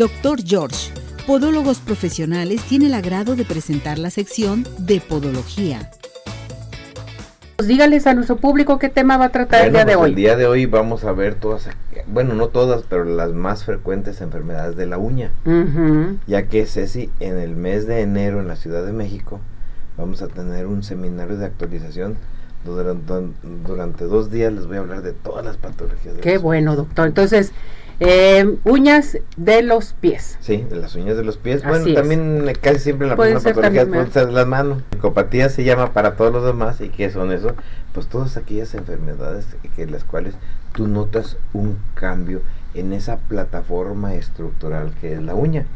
Dr. George, Podólogos Profesionales, tiene el agrado de presentar la sección de Podología. Pues dígales a nuestro público qué tema va a tratar el día de pues hoy. El día de hoy vamos a ver todas, bueno, no todas, pero las más frecuentes enfermedades de la uña. Ya que Ceci, en el mes de enero en la Ciudad de México, vamos a tener un seminario de actualización. Durante, durante dos días les voy a hablar de todas las patologías. De Qué bueno, doctor. Entonces, eh, uñas de los pies. Sí, de las uñas de los pies. Así bueno, es. también eh, casi siempre la Pueden primera patología puede de las manos. Psicopatía se llama para todos los demás. ¿Y qué son eso? Pues todas aquellas enfermedades que las cuales tú notas un cambio en esa plataforma estructural que es la uña.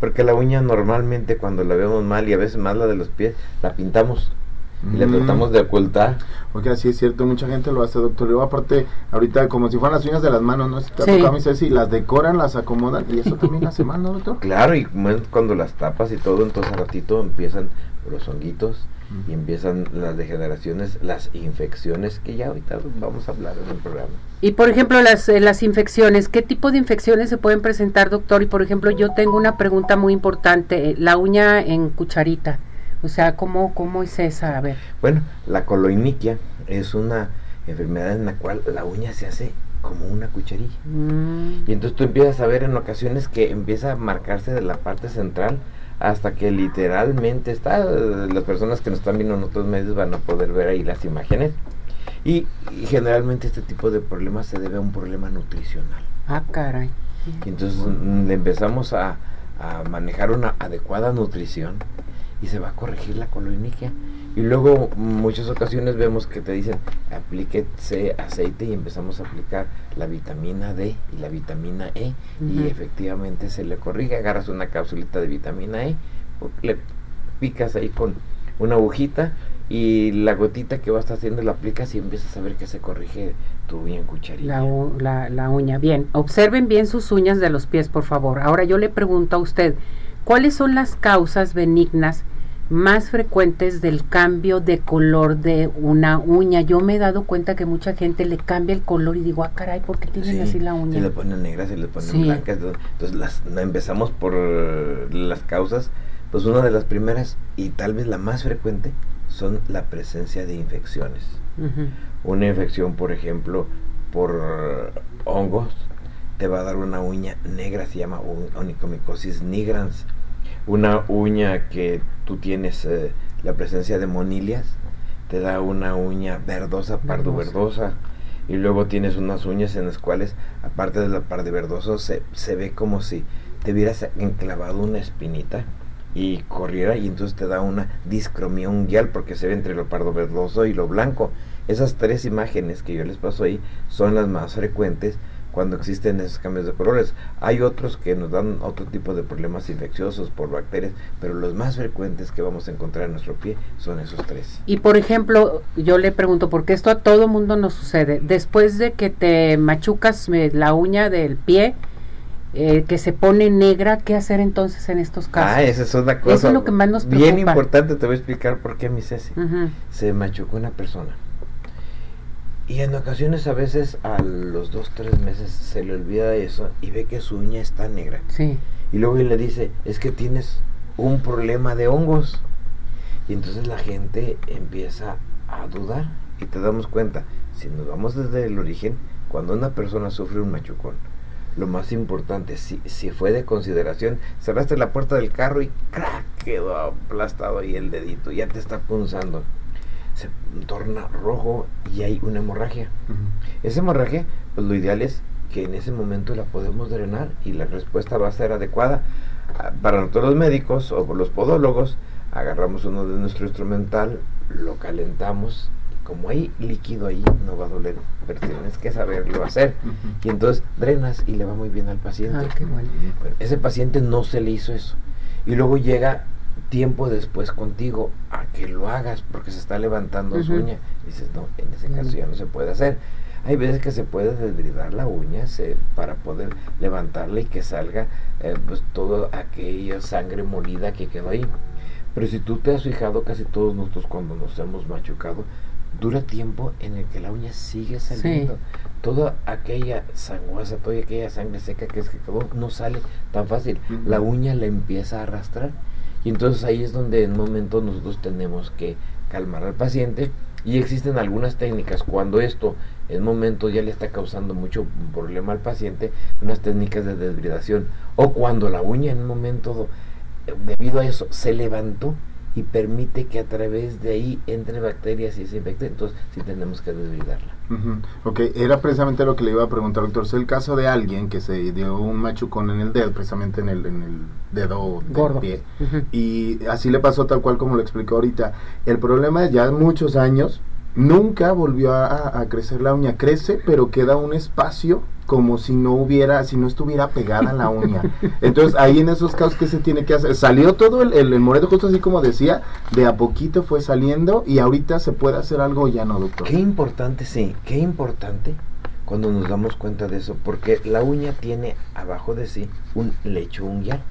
Porque la uña normalmente cuando la vemos mal y a veces más la de los pies, la pintamos y Mm. tratamos de ocultar. Porque así es cierto, mucha gente lo hace, doctor. Yo aparte, ahorita como si fueran las uñas de las manos, ¿no? Si te Sí. tocado a Ceci, las decoran, las acomodan y eso también hace mal, ¿no, doctor? Claro, y cuando las tapas y todo, entonces al ratito empiezan los honguitos y empiezan las degeneraciones, las infecciones, que ya ahorita vamos a hablar en el programa. Y por ejemplo, las, eh, las infecciones, ¿qué tipo de infecciones se pueden presentar, doctor? Y por ejemplo, yo tengo una pregunta muy importante, eh, la uña en cucharita. O sea, ¿cómo, cómo es esa? A ver. Bueno, la coloiniquia es una enfermedad en la cual la uña se hace como una cucharilla. Mm, Y entonces tú empiezas a ver en ocasiones que empieza a marcarse de la parte central hasta que literalmente está, las personas que nos están viendo en otros medios van a poder ver ahí las imágenes. Y, y generalmente este tipo de problemas se debe a un problema nutricional. ah, caray. Y entonces mm, le empezamos a, a manejar una adecuada nutrición y se va a corregir la coloniquia. Y luego muchas ocasiones vemos que te dicen aplíquese aceite y empezamos a aplicar la vitamina D y la vitamina E y efectivamente se le corrige, agarras una cápsulita de vitamina E, le picas ahí con una agujita y la gotita que vas haciendo la aplicas y empiezas a ver que se corrige tu uña en cucharilla. La, la, la uña. Bien, observen bien sus uñas de los pies, por favor. Ahora yo le pregunto a usted, ¿cuáles son las causas benignas más frecuentes del cambio de color de una uña? Yo me he dado cuenta que mucha gente le cambia el color y digo, ah, caray, ¿por qué tienen Sí, así la Se uña? le ponen negras, se le ponen Sí. blancas. Entonces, las, la empezamos por las causas. Pues una de las primeras y tal vez la más frecuente son la presencia de infecciones. Una infección, por ejemplo, por hongos, te va a dar una uña negra, se llama onicomicosis nigrans. Una uña que tú tienes eh, la presencia de monilias, te da una uña verdosa, pardo verdosa. Y luego tienes unas uñas en las cuales, aparte de la pardo verdoso, se, se ve como si te hubieras enclavado una espinita y corriera y entonces te da una discromía unguial porque se ve entre lo pardo verdoso y lo blanco. Esas tres imágenes que yo les paso ahí son las más frecuentes cuando existen esos cambios de colores. Hay otros que nos dan otro tipo de problemas infecciosos por bacterias, pero los más frecuentes que vamos a encontrar en nuestro pie son esos tres. Y por ejemplo, yo le pregunto, porque esto a todo mundo nos sucede, después de que te machucas eh, la uña del pie, eh, que se pone negra, ¿qué hacer entonces en estos casos? Ah, esa es una cosa Eso es lo que más nos bien preocupa. importante. Te voy a explicar por qué, mi Ceci. Se machucó una persona. Y en ocasiones a veces a los dos, tres meses se le olvida eso y ve que su uña está negra. Sí. Y luego le dice, es que tienes un problema de hongos. Y entonces la gente empieza a dudar y te damos cuenta, si nos vamos desde el origen, cuando una persona sufre un machucón, lo más importante, si, si fue de consideración, cerraste la puerta del carro y ¡crack! quedó aplastado ahí el dedito, ya te está punzando. Se torna rojo y hay una hemorragia. Esa hemorragia, pues lo ideal es que en ese momento la podemos drenar y la respuesta va a ser adecuada. Ah, Para nosotros los médicos o los podólogos, agarramos uno de nuestro instrumental, lo calentamos, y como hay líquido ahí, no va a doler, pero tienes que saberlo hacer. Y entonces drenas y le va muy bien al paciente. Ah, qué bueno. Bueno, ese paciente no se le hizo eso. Y luego llega tiempo después contigo a que lo hagas porque se está levantando su Ujú. uña. dices, no, en ese caso ya no se puede hacer. Hay veces que se puede desbridar la uña se- para poder levantarla y que salga eh, pues toda aquella sangre molida que quedó ahí. Pero si tú te has fijado, casi todos nosotros cuando nos hemos machucado, dura tiempo en el que la uña sigue saliendo. Toda aquella sanguaza, toda aquella sangre seca que es que no sale tan fácil. La uña la empieza a arrastrar. Y entonces ahí es donde en momento nosotros tenemos que calmar al paciente. Y existen algunas técnicas cuando esto en momento ya le está causando mucho problema al paciente, unas técnicas de desbridación. O cuando la uña en un momento, debido a eso, se levantó y permite que a través de ahí entre bacterias y se infecte, entonces sí tenemos que desbridarla. Ok, era precisamente lo que le iba a preguntar, doctor. Es el caso de alguien que se dio un machucón en el dedo, precisamente en el, en el dedo del pie. Y así le pasó tal cual como lo explicó ahorita. El problema es ya muchos años, nunca volvió a, crecer la uña. Crece, pero queda un espacio como si no hubiera, si no estuviera pegada la uña. Entonces ahí en esos casos, ¿qué se tiene que hacer? Salió todo el, el, moreto, justo así como decía, de a poquito fue saliendo y ahorita se puede hacer algo ya no, doctor. Qué importante, sí, qué importante cuando nos damos cuenta de eso, porque la uña tiene abajo de sí un lecho unguial.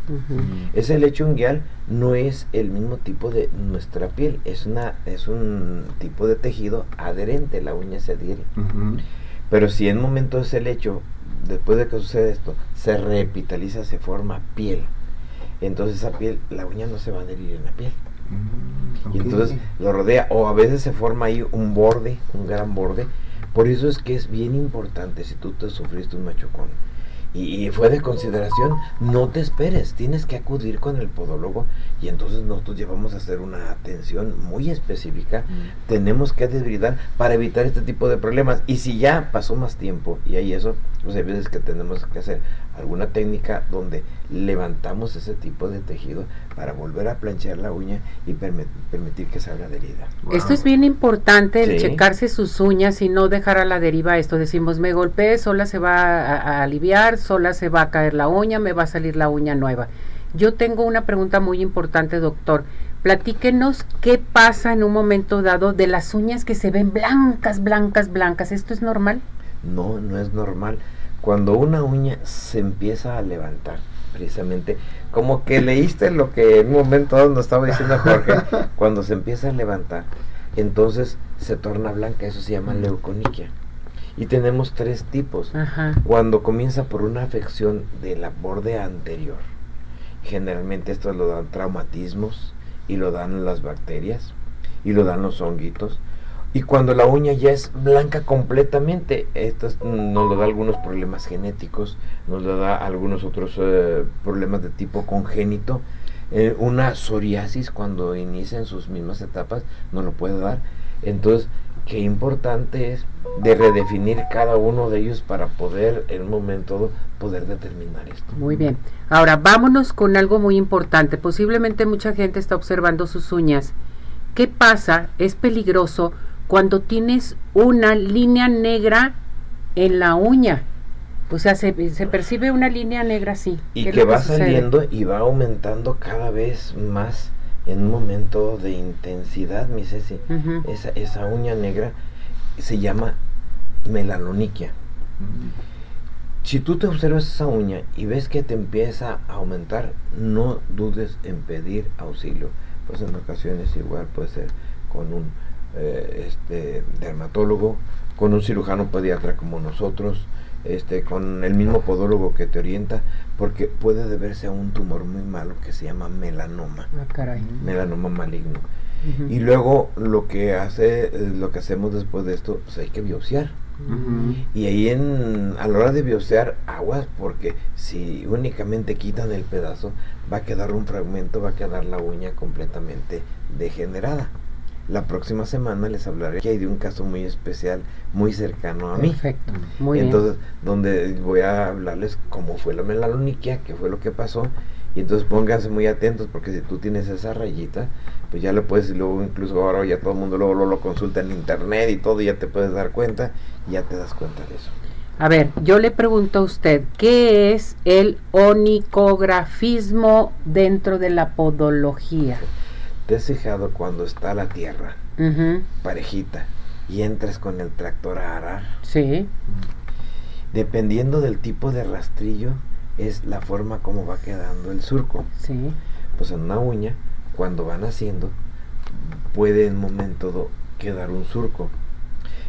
Ese lecho unguial no es el mismo tipo de nuestra piel, es una es un tipo de tejido adherente, la uña se adhiere. Pero si en un momento ese lecho, después de que sucede esto, se repitaliza, se forma piel, entonces esa piel, la uña no se va a adherir en la piel. Mm, y entonces lo rodea, o a veces se forma ahí un borde, un gran borde, por eso es que es bien importante si tú te sufriste un machucón y, fue de consideración, no te esperes, tienes que acudir con el podólogo y entonces nosotros llevamos a hacer una atención muy específica. Mm. Tenemos que desbridar para evitar este tipo de problemas. Y si ya pasó más tiempo y hay eso, pues hay veces que tenemos que hacer alguna técnica donde levantamos ese tipo de tejido para volver a planchar la uña y permitir que salga adherida. Esto es bien importante, el checarse sus uñas y no dejar a la deriva esto. Decimos, me golpeé, sola se va a, aliviar, sola se va a caer la uña, me va a salir la uña nueva. Yo tengo una pregunta muy importante, doctor. Platíquenos qué pasa en un momento dado de las uñas que se ven blancas, blancas, blancas. ¿Esto es normal? No, no es normal. Cuando una uña se empieza a levantar, precisamente, como que leíste lo que en un momento nos estaba diciendo Jorge, cuando se empieza a levantar, entonces se torna blanca, eso se llama leuconiquia. Y tenemos tres tipos. Cuando comienza por una afección de la borde anterior, generalmente esto lo dan traumatismos y lo dan las bacterias y lo dan los honguitos y cuando la uña ya es blanca completamente, esto nos lo da algunos problemas genéticos, nos lo da algunos otros eh, problemas de tipo congénito. Eh, una psoriasis cuando inicia en sus mismas etapas nos lo puede dar. Entonces, qué importante es de redefinir cada uno de ellos para poder en un momento poder determinar esto. Muy bien. Ahora, vámonos con algo muy importante. Posiblemente mucha gente está observando sus uñas. ¿Qué pasa? Es peligroso cuando tienes una línea negra en la uña. O sea, se, percibe una línea negra así. Y que va saliendo y va aumentando cada vez más en un momento de intensidad, mi Ceci. esa, esa uña negra se llama melanoniquia. Si tú te observas esa uña y ves que te empieza a aumentar, no dudes en pedir auxilio. Pues en ocasiones igual puede ser con un eh, este, dermatólogo, con un cirujano pediatra como nosotros, este, con el mismo podólogo que te orienta, porque puede deberse a un tumor muy malo que se llama melanoma. Ah, melanoma maligno. Y luego lo que hace, eh, lo que hacemos después de esto, pues hay que biopsiar. Y ahí en, a la hora de biopsiar, aguas, porque si únicamente quitan el pedazo, va a quedar un fragmento, va a quedar la uña completamente degenerada. La próxima semana les hablaré que hay de un caso muy especial, muy cercano a mí. Perfecto, muy entonces, donde voy a hablarles cómo fue la melaloniquia, qué fue lo que pasó. Y entonces pónganse muy atentos porque si tú tienes esa rayita, pues ya lo puedes, y luego incluso ahora ya todo el mundo luego, lo consulta en internet y todo, y ya te puedes dar cuenta, y ya te das cuenta de eso. A ver, yo le pregunto a usted, ¿qué es el onicografismo dentro de la podología? ¿Te has fijado cuando está la tierra parejita y entras con el tractor a arar? Sí. Dependiendo del tipo de rastrillo, es la forma como va quedando el surco. Sí. Pues en una uña, cuando van haciendo, puede en un momento quedar un surco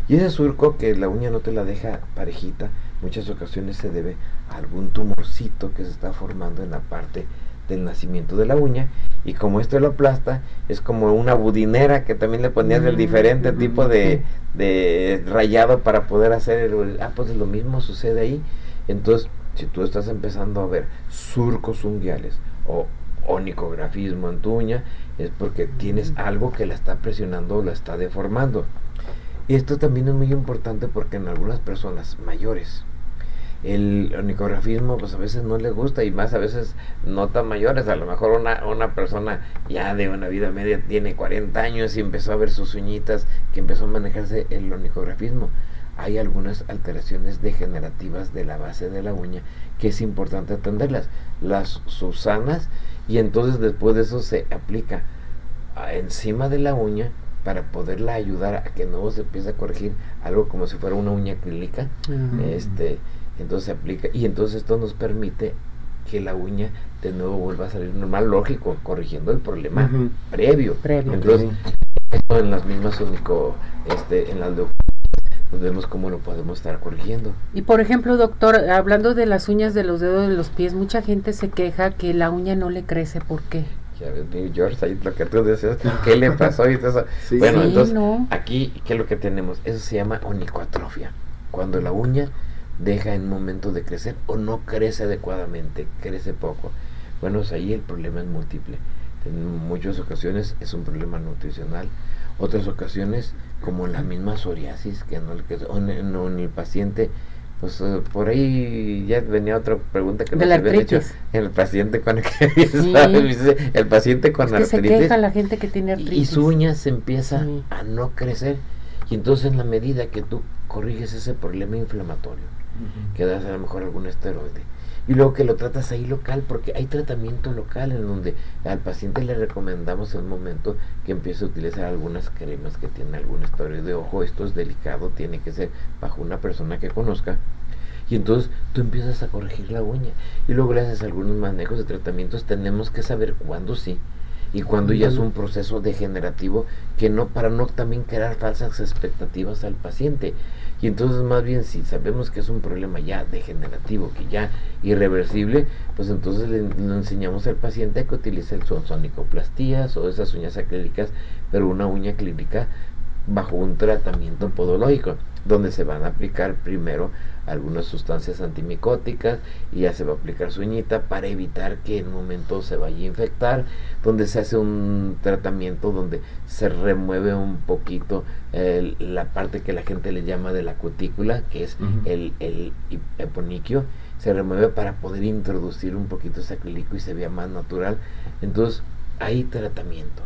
Y ese surco que la uña no te la deja parejita, muchas ocasiones se debe a algún tumorcito que se está formando en la parte del nacimiento de la uña y como esto lo aplasta es como una budinera que también le ponías el diferente tipo de, de, rayado para poder hacer el, ah pues lo mismo sucede ahí. Entonces si tú estás empezando a ver surcos unguiales o onicografismo en tu uña es porque tienes algo que la está presionando o la está deformando. Y esto también es muy importante porque en algunas personas mayores el onicografismo pues a veces no le gusta y más a veces no tan mayores, a lo mejor una, una persona ya de una vida media tiene 40 años y empezó a ver sus uñitas, que empezó a manejarse el onicografismo. Hay algunas alteraciones degenerativas de la base de la uña que es importante atenderlas, las susanas y entonces después de eso se aplica encima de la uña para poderla ayudar a que no se empiece a corregir algo como si fuera una uña acrílica. Este entonces se aplica y entonces esto nos permite que la uña de nuevo vuelva a salir normal, lógico, corrigiendo el problema previo. previo. Entonces, en las mismas único, este, en las pues vemos cómo lo podemos estar corrigiendo. Y por ejemplo, doctor, hablando de las uñas de los dedos de los pies, mucha gente se queja que la uña no le crece, ¿por qué? Ya ves, George, ahí lo que tú decías, ¿qué le pasó? Y eso. bueno, entonces, aquí, ¿qué es lo que tenemos? Eso se llama onicoatrofia. Cuando la uña deja en momento de crecer o no crece adecuadamente, crece poco. Bueno, pues ahí el problema es múltiple. En muchas ocasiones es un problema nutricional, otras ocasiones como la misma psoriasis, que no, que, o en, el paciente, pues eh, por ahí ya venía otra pregunta que nos habían hecho, el paciente con el paciente con es se queja la gente que tiene artritis. y su uña se empieza a no crecer y entonces en la medida que tú corriges ese problema inflamatorio que das a lo mejor algún esteroide. Y luego que lo tratas ahí local, porque hay tratamiento local en donde al paciente le recomendamos en un momento que empiece a utilizar algunas cremas que tienen algún esteroide. Ojo, esto es delicado, tiene que ser bajo una persona que conozca. Y entonces tú empiezas a corregir la uña. Y luego le haces algunos manejos de tratamientos. Tenemos que saber cuándo sí y cuando ya es un proceso degenerativo que no para no también crear falsas expectativas al paciente y entonces más bien si sabemos que es un problema ya degenerativo, que ya irreversible, pues entonces le, enseñamos al paciente que utilice el sonicoplastías o esas uñas acrílicas, pero una uña clínica bajo un tratamiento podológico, donde se van a aplicar primero algunas sustancias antimicóticas y ya se va a aplicar su uñita para evitar que en un momento se vaya a infectar, donde se hace un tratamiento donde se remueve un poquito la parte que la gente le llama de la cutícula, que es el, el eponiquio, se remueve para poder introducir un poquito ese acrílico y se vea más natural. Entonces, hay tratamiento.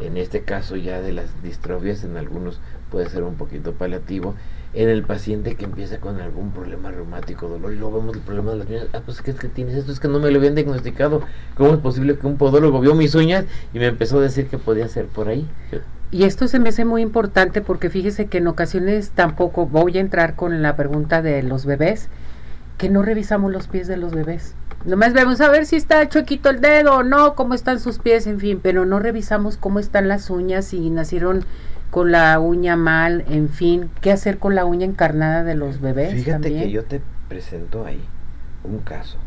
En este caso ya de las distrofias, en algunos puede ser un poquito paliativo en el paciente que empieza con algún problema reumático, dolor, y luego vemos el problema de las uñas, ah, pues ¿qué es que tienes esto? Es que no me lo habían diagnosticado. ¿Cómo es posible que un podólogo vio mis uñas y me empezó a decir que podía ser por ahí? Y esto se me hace muy importante porque fíjese que en ocasiones tampoco voy a entrar con la pregunta de los bebés, que no revisamos los pies de los bebés. Nomás vemos a ver si está chuequito el dedo o no, cómo están sus pies, en fin, pero no revisamos cómo están las uñas, si nacieron con la uña mal, en fin, qué hacer con la uña encarnada de los bebés. Fíjate que yo te presento ahí un caso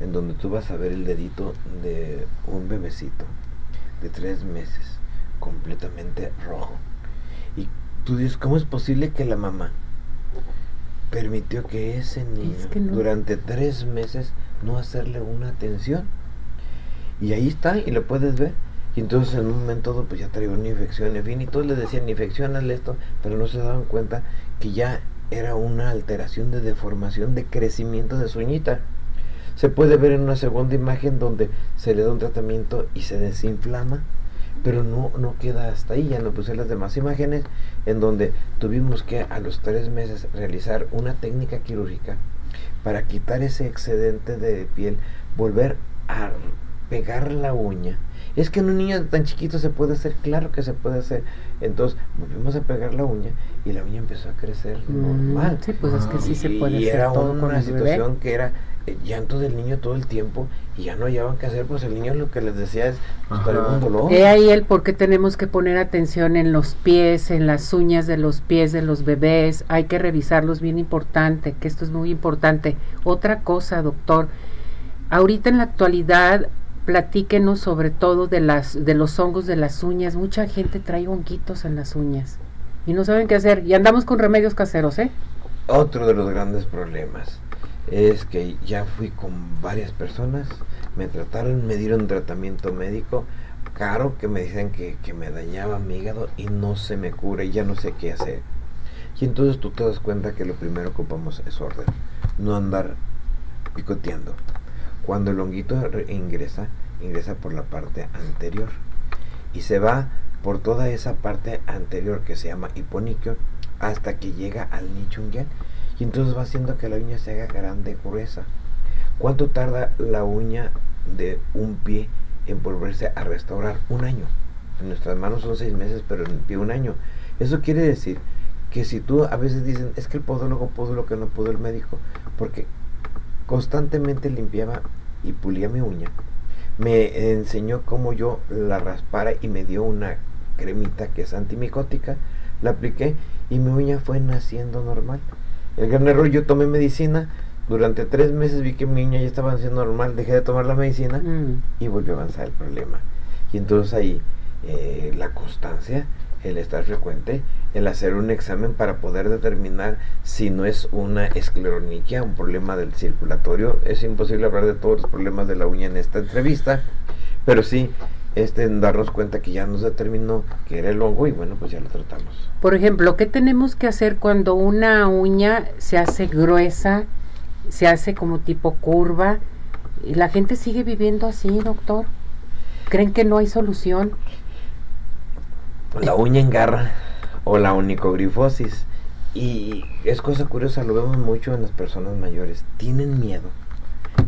en donde tú vas a ver el dedito de un bebecito de tres meses, completamente rojo. Y tú dices, ¿cómo es posible que la mamá permitió que ese niño durante tres meses no hacerle una atención? Y ahí está, y lo puedes ver y entonces en un momento pues ya traía una infección, en fin, y todos le decían infección, esto, pero no se daban cuenta que ya era una alteración de deformación, de crecimiento de su uñita. Se puede ver en una segunda imagen donde se le da un tratamiento y se desinflama, pero no, no queda hasta ahí, ya no puse las demás imágenes en donde tuvimos que a los tres meses realizar una técnica quirúrgica para quitar ese excedente de piel, volver a pegar la uña. Es que en un niño tan chiquito se puede hacer, claro que se puede hacer. Entonces volvimos a pegar la uña y la uña empezó a crecer mm, normal. Sí, pues es que sí se puede y era una situación que era llanto del niño todo el tiempo y ya no hallaban qué hacer, pues el niño lo que les decía es, pues, un dolor. He ahí el por qué tenemos que poner atención en los pies, en las uñas de los pies de los bebés, hay que revisarlos bien importante, que esto es muy importante. Otra cosa, doctor, ahorita en la actualidad platíquenos sobre todo de las de los hongos de las uñas. Mucha gente trae honguitos en las uñas y no saben qué hacer y andamos con remedios caseros, ¿eh? Otro de los grandes problemas es que ya fui con varias personas, me trataron, me dieron tratamiento médico caro que me dicen que, que me dañaba mi hígado y no se me cura y ya no sé qué hacer. Y entonces tú te das cuenta que lo primero que ocupamos es orden, no andar picoteando. Cuando el honguito ingresa, ingresa por la parte anterior y se va por toda esa parte anterior que se llama hiponiquio hasta que llega al nicho unguial y entonces va haciendo que la uña se haga grande, gruesa. ¿Cuánto tarda la uña de un pie en volverse a restaurar? Un año. En nuestras manos son seis meses, pero en el pie un año. Eso quiere decir que si tú a veces dicen, es que el podólogo pudo lo que no pudo el médico, porque constantemente limpiaba y pulía mi uña, me enseñó cómo yo la raspara y me dio una cremita que es antimicótica, la apliqué y mi uña fue naciendo normal. El gran error, yo tomé medicina, durante tres meses vi que mi uña ya estaba haciendo normal, dejé de tomar la medicina mm. y volvió a avanzar el problema. Y entonces ahí eh, la constancia, el estar frecuente, el hacer un examen para poder determinar si no es una escleroniquia, un problema del circulatorio. Es imposible hablar de todos los problemas de la uña en esta entrevista, pero sí este, darnos cuenta que ya nos determinó que era el hongo y bueno, pues ya lo tratamos. Por ejemplo, ¿qué tenemos que hacer cuando una uña se hace gruesa, se hace como tipo curva? y ¿La gente sigue viviendo así, doctor? ¿Creen que no hay solución? La uña engarra o la onicogrifosis. Y es cosa curiosa, lo vemos mucho en las personas mayores. Tienen miedo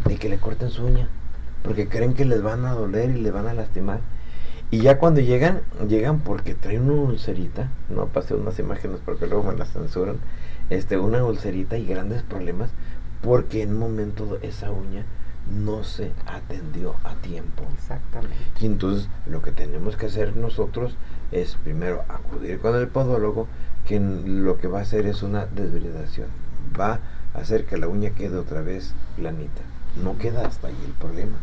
de que le corten su uña porque creen que les van a doler y les van a lastimar. Y ya cuando llegan, llegan porque traen una ulcerita, no pasé unas imágenes porque luego me las censuran, este, una ulcerita y grandes problemas porque en un momento esa uña no se atendió a tiempo. Exactamente. Y entonces lo que tenemos que hacer nosotros es primero acudir con el podólogo, que lo que va a hacer es una desbridación. Va a hacer que la uña quede otra vez planita. No queda hasta ahí el problema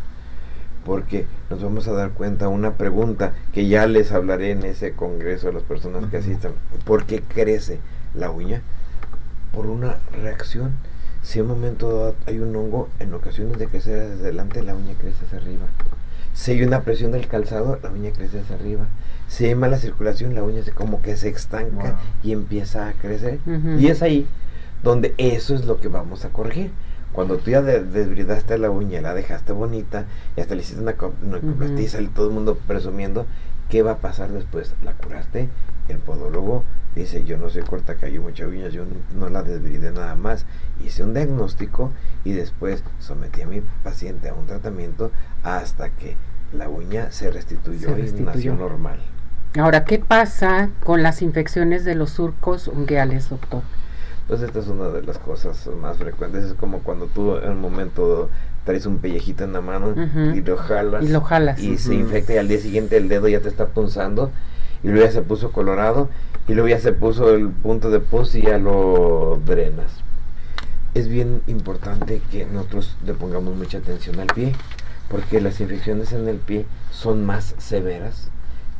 porque nos vamos a dar cuenta una pregunta que ya les hablaré en ese congreso a las personas que asistan. ¿Por qué crece la uña? Por una reacción. Si en un momento dado hay un hongo, en ocasiones de crecer hacia adelante, la uña crece hacia arriba. Si hay una presión del calzado, la uña crece hacia arriba. Si hay mala circulación, la uña se como que se estanca y empieza a crecer. Y es ahí donde eso es lo que vamos a corregir. Cuando tú ya desbridaste la uña, la dejaste bonita, y hasta le hiciste una, una y todo el mundo presumiendo, ¿qué va a pasar después? La curaste, el podólogo dice, yo no soy corta cayó mucha uña, yo no, la desbridé nada más. Hice un diagnóstico y después sometí a mi paciente a un tratamiento hasta que la uña se restituyó, y nació normal. Ahora, ¿qué pasa con las infecciones de los surcos ungueales, doctor? Pues esta es una de las cosas más frecuentes. Es como cuando tú en un momento traes un pellejito en la mano y lo jalas. Y lo jalas. Y se infecta y al día siguiente el dedo ya te está punzando y luego ya se puso colorado y luego ya se puso el punto de pus y ya lo drenas. Es bien importante que nosotros le pongamos mucha atención al pie porque las infecciones en el pie son más severas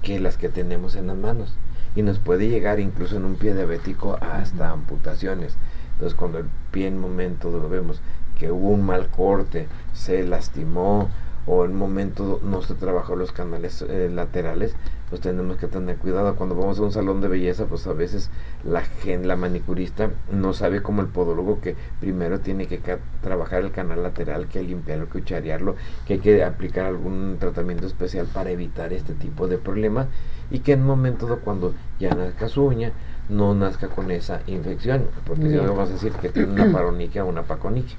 que las que tenemos en las manos y nos puede llegar incluso en un pie diabético hasta amputaciones. Entonces cuando el pie en momento lo vemos que hubo un mal corte, se lastimó o en momento no se trabajó los canales eh, laterales, pues tenemos que tener cuidado. Cuando vamos a un salón de belleza, pues a veces la, gen, la manicurista no sabe como el podólogo que primero tiene que trabajar el canal lateral, que limpiarlo, que ucharearlo, que hay que aplicar algún tratamiento especial para evitar este tipo de problemas y que en un momento cuando ya nazca su uña, no nazca con esa infección, porque si no vamos a decir que tiene una paroniquia o una paconiquia.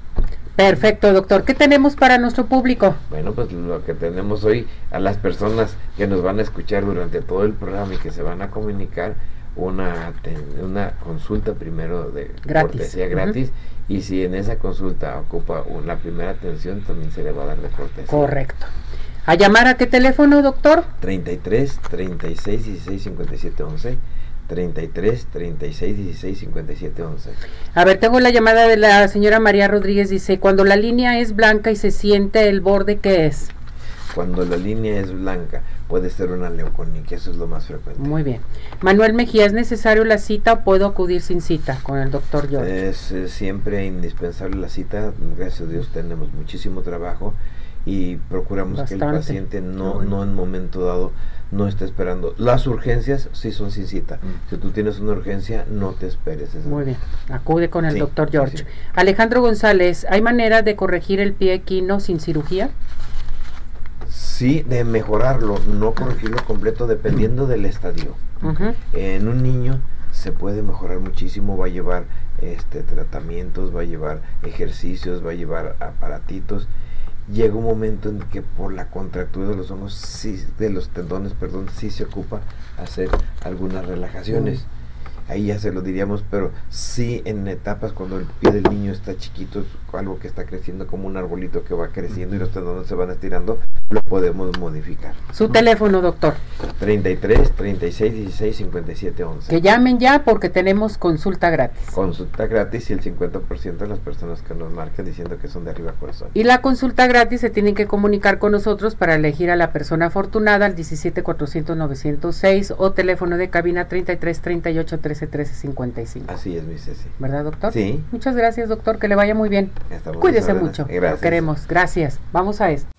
Perfecto, doctor. ¿Qué tenemos para nuestro público? Bueno, pues lo que tenemos hoy a las personas que nos van a escuchar durante todo el programa y que se van a comunicar una, una consulta primero de gratis. cortesía gratis y si en esa consulta ocupa una primera atención también se le va a dar de cortesía. Correcto. ¿A llamar a qué teléfono, doctor? 33 36 16 57 11 33 36 16 57 11. A ver, tengo la llamada de la señora María Rodríguez. Dice: Cuando la línea es blanca y se siente el borde, ¿qué es? Cuando la línea es blanca, puede ser una leuconique, eso es lo más frecuente. Muy bien. Manuel Mejía, ¿es necesario la cita o puedo acudir sin cita con el doctor George? Es, es siempre indispensable la cita. Gracias a Dios tenemos muchísimo trabajo y procuramos que el paciente no, no en momento dado no esté esperando. Las urgencias sí son sin cita. Mm. Si tú tienes una urgencia, no te esperes. Muy bien, acude con el doctor George. Alejandro González, ¿hay manera de corregir el pie equino sin cirugía? Sí, de mejorarlo, no corregirlo completo dependiendo del estadio. En un niño se puede mejorar muchísimo, va a llevar este tratamientos, va a llevar ejercicios, va a llevar aparatitos llega un momento en que por la contractura de los hongos, sí, de los tendones, perdón, sí se ocupa hacer algunas relajaciones. Ahí ya se lo diríamos, pero sí en etapas cuando el pie del niño está chiquito, algo que está creciendo como un arbolito que va creciendo y los tendones se van estirando, lo podemos modificar. Su teléfono, doctor. 33 36 16 57 11. Que llamen ya porque tenemos consulta gratis. Consulta gratis y el 50% de las personas que nos marcan diciendo que son de arriba corazón. Y la consulta gratis se tienen que comunicar con nosotros para elegir a la persona afortunada al 17 400 906 o teléfono de cabina 33 38 13 13 55. Así es, mi Ceci. ¿Verdad, doctor? Sí. Muchas gracias, doctor. Que le vaya muy bien. Cuídese mucho. Gracias. Lo queremos. Gracias. Vamos a esto.